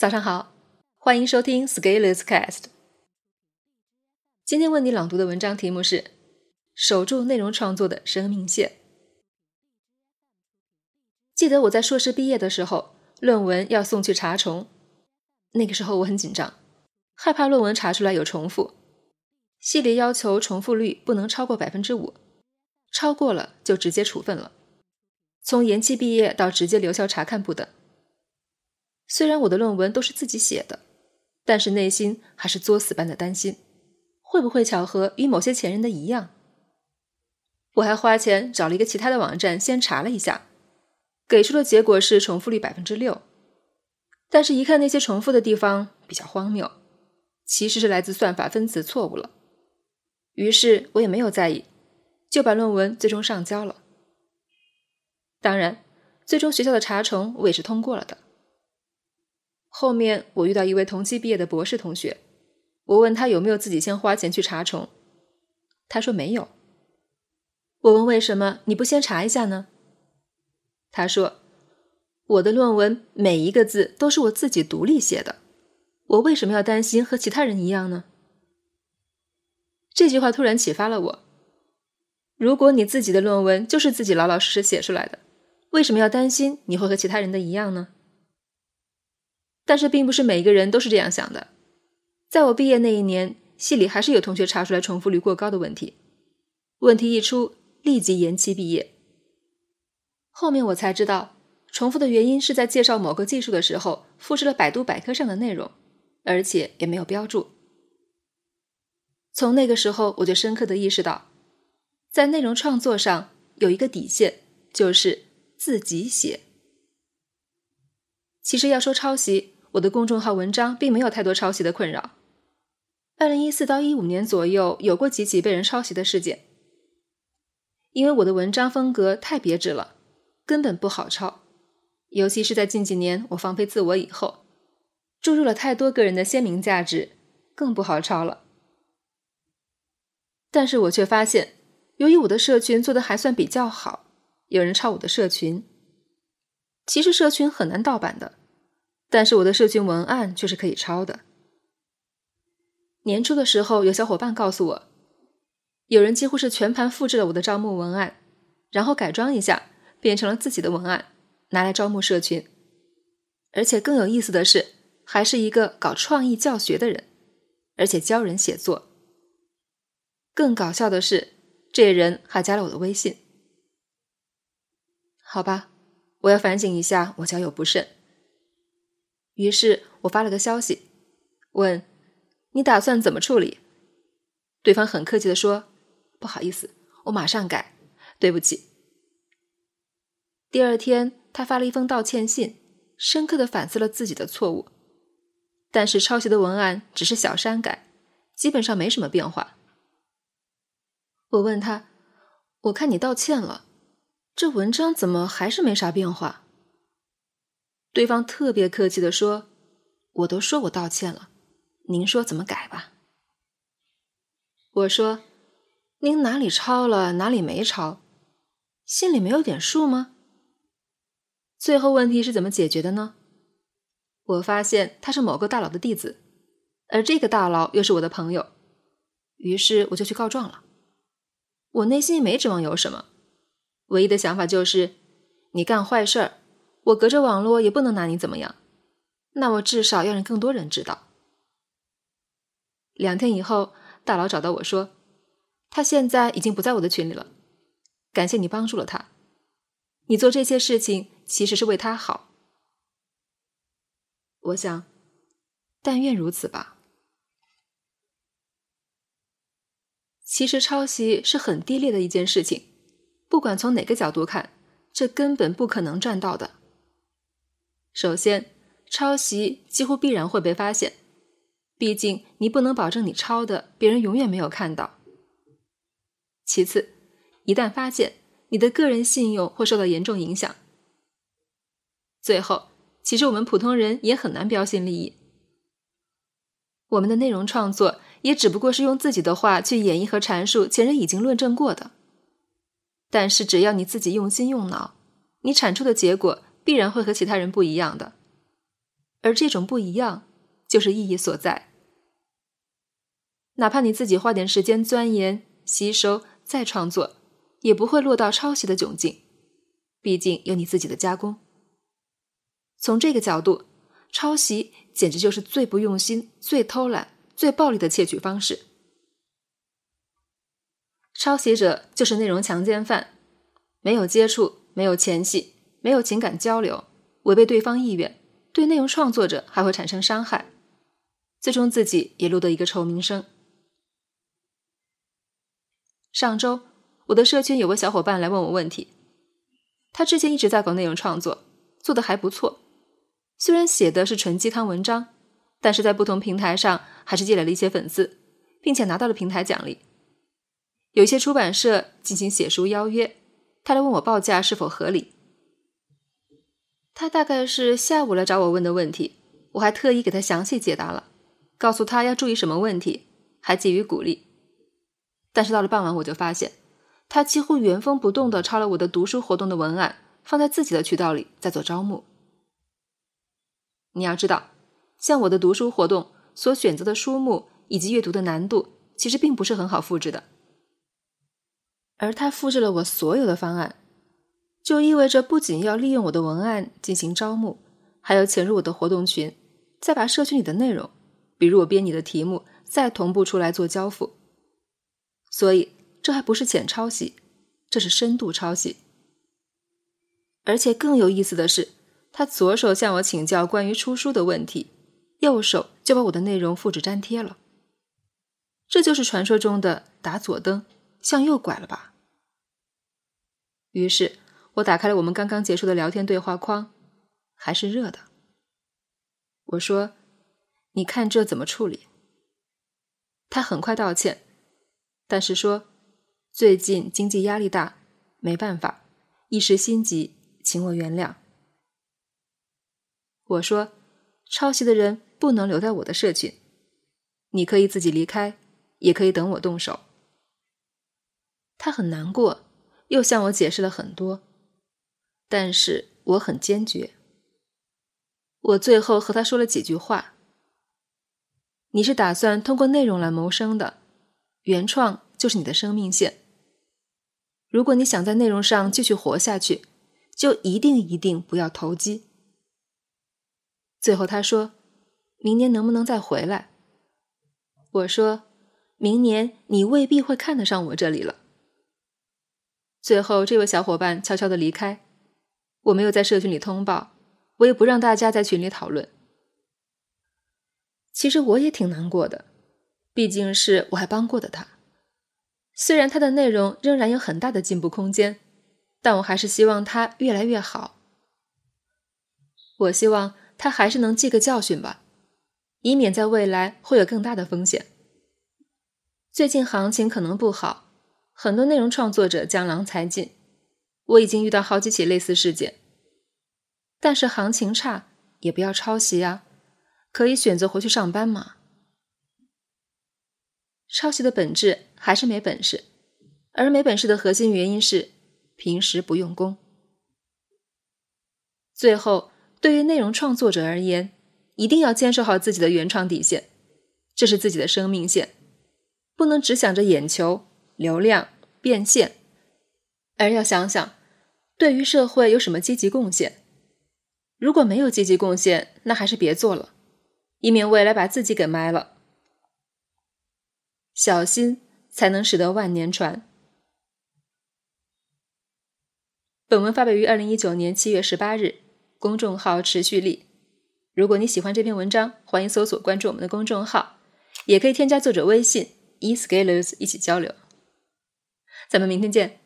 早上好，欢迎收听 Scalers Cast。今天为你朗读的文章题目是《守住内容创作的生命线》。记得我在硕士毕业的时候，论文要送去查重，那个时候我很紧张，害怕论文查出来有重复。系里要求重复率不能超过百分之五，超过了就直接处分了，从延期毕业到直接留校查看不等。虽然我的论文都是自己写的，但是内心还是作死般的担心，会不会巧合与某些前人的一样？我还花钱找了一个其他的网站先查了一下，给出的结果是重复率百分之六，但是，一看那些重复的地方比较荒谬，其实是来自算法分词错误了。于是我也没有在意，就把论文最终上交了。当然，最终学校的查重我也是通过了的。后面我遇到一位同期毕业的博士同学，我问他有没有自己先花钱去查重，他说没有。我问为什么你不先查一下呢？他说我的论文每一个字都是我自己独立写的，我为什么要担心和其他人一样呢？这句话突然启发了我：如果你自己的论文就是自己老老实实写出来的，为什么要担心你会和其他人的一样呢？但是并不是每一个人都是这样想的。在我毕业那一年，系里还是有同学查出来重复率过高的问题，问题一出立即延期毕业。后面我才知道，重复的原因是在介绍某个技术的时候复制了百度百科上的内容，而且也没有标注。从那个时候，我就深刻的意识到，在内容创作上有一个底线，就是自己写。其实要说抄袭，我的公众号文章并没有太多抄袭的困扰。二零一四到一五年左右，有过几起被人抄袭的事件。因为我的文章风格太别致了，根本不好抄。尤其是在近几年我放飞自我以后，注入了太多个人的鲜明价值，更不好抄了。但是我却发现，由于我的社群做的还算比较好，有人抄我的社群。其实社群很难盗版的，但是我的社群文案却是可以抄的。年初的时候，有小伙伴告诉我，有人几乎是全盘复制了我的招募文案，然后改装一下，变成了自己的文案，拿来招募社群。而且更有意思的是，还是一个搞创意教学的人，而且教人写作。更搞笑的是，这人还加了我的微信。好吧。我要反省一下，我交友不慎。于是我发了个消息，问你打算怎么处理？对方很客气的说：“不好意思，我马上改，对不起。”第二天，他发了一封道歉信，深刻的反思了自己的错误，但是抄袭的文案只是小删改，基本上没什么变化。我问他：“我看你道歉了。”这文章怎么还是没啥变化？对方特别客气的说：“我都说我道歉了，您说怎么改吧？”我说：“您哪里抄了，哪里没抄，心里没有点数吗？”最后问题是怎么解决的呢？我发现他是某个大佬的弟子，而这个大佬又是我的朋友，于是我就去告状了。我内心也没指望有什么。唯一的想法就是，你干坏事儿，我隔着网络也不能拿你怎么样。那我至少要让更多人知道。两天以后，大佬找到我说，他现在已经不在我的群里了。感谢你帮助了他，你做这些事情其实是为他好。我想，但愿如此吧。其实抄袭是很低劣的一件事情。不管从哪个角度看，这根本不可能赚到的。首先，抄袭几乎必然会被发现，毕竟你不能保证你抄的别人永远没有看到。其次，一旦发现，你的个人信用会受到严重影响。最后，其实我们普通人也很难标新立异，我们的内容创作也只不过是用自己的话去演绎和阐述前人已经论证过的。但是只要你自己用心用脑，你产出的结果必然会和其他人不一样的。而这种不一样就是意义所在。哪怕你自己花点时间钻研、吸收再创作，也不会落到抄袭的窘境，毕竟有你自己的加工。从这个角度，抄袭简直就是最不用心、最偷懒、最暴力的窃取方式。抄袭者就是内容强奸犯，没有接触，没有前戏，没有情感交流，违背对方意愿，对内容创作者还会产生伤害，最终自己也落得一个臭名声。上周，我的社群有个小伙伴来问我问题，他之前一直在搞内容创作，做的还不错。虽然写的是纯鸡汤文章，但是在不同平台上还是积累了一些粉丝，并且拿到了平台奖励。有些出版社进行写书邀约，他来问我报价是否合理。他大概是下午来找我问的问题，我还特意给他详细解答了，告诉他要注意什么问题，还给予鼓励。但是到了傍晚，我就发现他几乎原封不动的抄了我的读书活动的文案，放在自己的渠道里在做招募。你要知道，像我的读书活动所选择的书目以及阅读的难度，其实并不是很好复制的。而他复制了我所有的方案，就意味着不仅要利用我的文案进行招募，还要潜入我的活动群，再把社群里的内容，比如我编你的题目，再同步出来做交付。所以，这还不是浅抄袭，这是深度抄袭。而且更有意思的是。他左手向我请教关于出书的问题，右手就把我的内容复制粘贴了。这就是传说中的打左灯向右拐了吧？于是我打开了我们刚刚结束的聊天对话框，还是热的。我说：“你看这怎么处理？”他很快道歉，但是说：“最近经济压力大，没办法，一时心急，请我原谅。”我说：“抄袭的人不能留在我的社群，你可以自己离开，也可以等我动手。”他很难过，又向我解释了很多，但是我很坚决。我最后和他说了几句话：“你是打算通过内容来谋生的，原创就是你的生命线。如果你想在内容上继续活下去，就一定一定不要投机。”最后他说：“明年能不能再回来？”我说：“明年你未必会看得上我这里了。”最后，这位小伙伴悄悄的离开，我没有在社群里通报，我也不让大家在群里讨论。其实我也挺难过的，毕竟是我还帮过的他。虽然他的内容仍然有很大的进步空间，但我还是希望他越来越好。我希望。他还是能记个教训吧，以免在未来会有更大的风险。最近行情可能不好，很多内容创作者江郎才尽，我已经遇到好几起类似事件。但是行情差也不要抄袭啊，可以选择回去上班嘛。抄袭的本质还是没本事，而没本事的核心原因是平时不用功。最后。对于内容创作者而言，一定要坚守好自己的原创底线，这是自己的生命线，不能只想着眼球、流量、变现，而要想想对于社会有什么积极贡献。如果没有积极贡献，那还是别做了，以免未来把自己给埋了。小心才能使得万年船。本文发表于二零一九年七月十八日。公众号持续力。如果你喜欢这篇文章，欢迎搜索关注我们的公众号，也可以添加作者微信 e scalers 一起交流。咱们明天见。